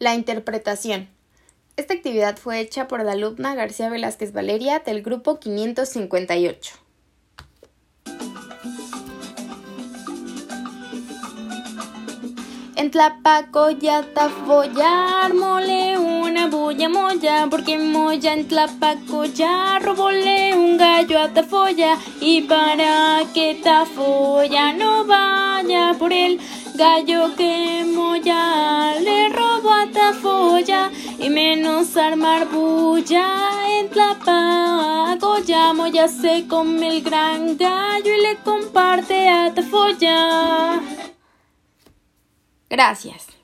La interpretación. Esta actividad fue hecha por la alumna García Velázquez Valeria del grupo 558. En Tlapaco ya follar, mole una bulla moya, porque moya en Tlapaco ya robole un gallo a tafolla, y para que tafolla no vaya por el gallo que menos armar bulla en Tlapaco ya moya se come el gran gallo y le comparte a tafolla. Gracias.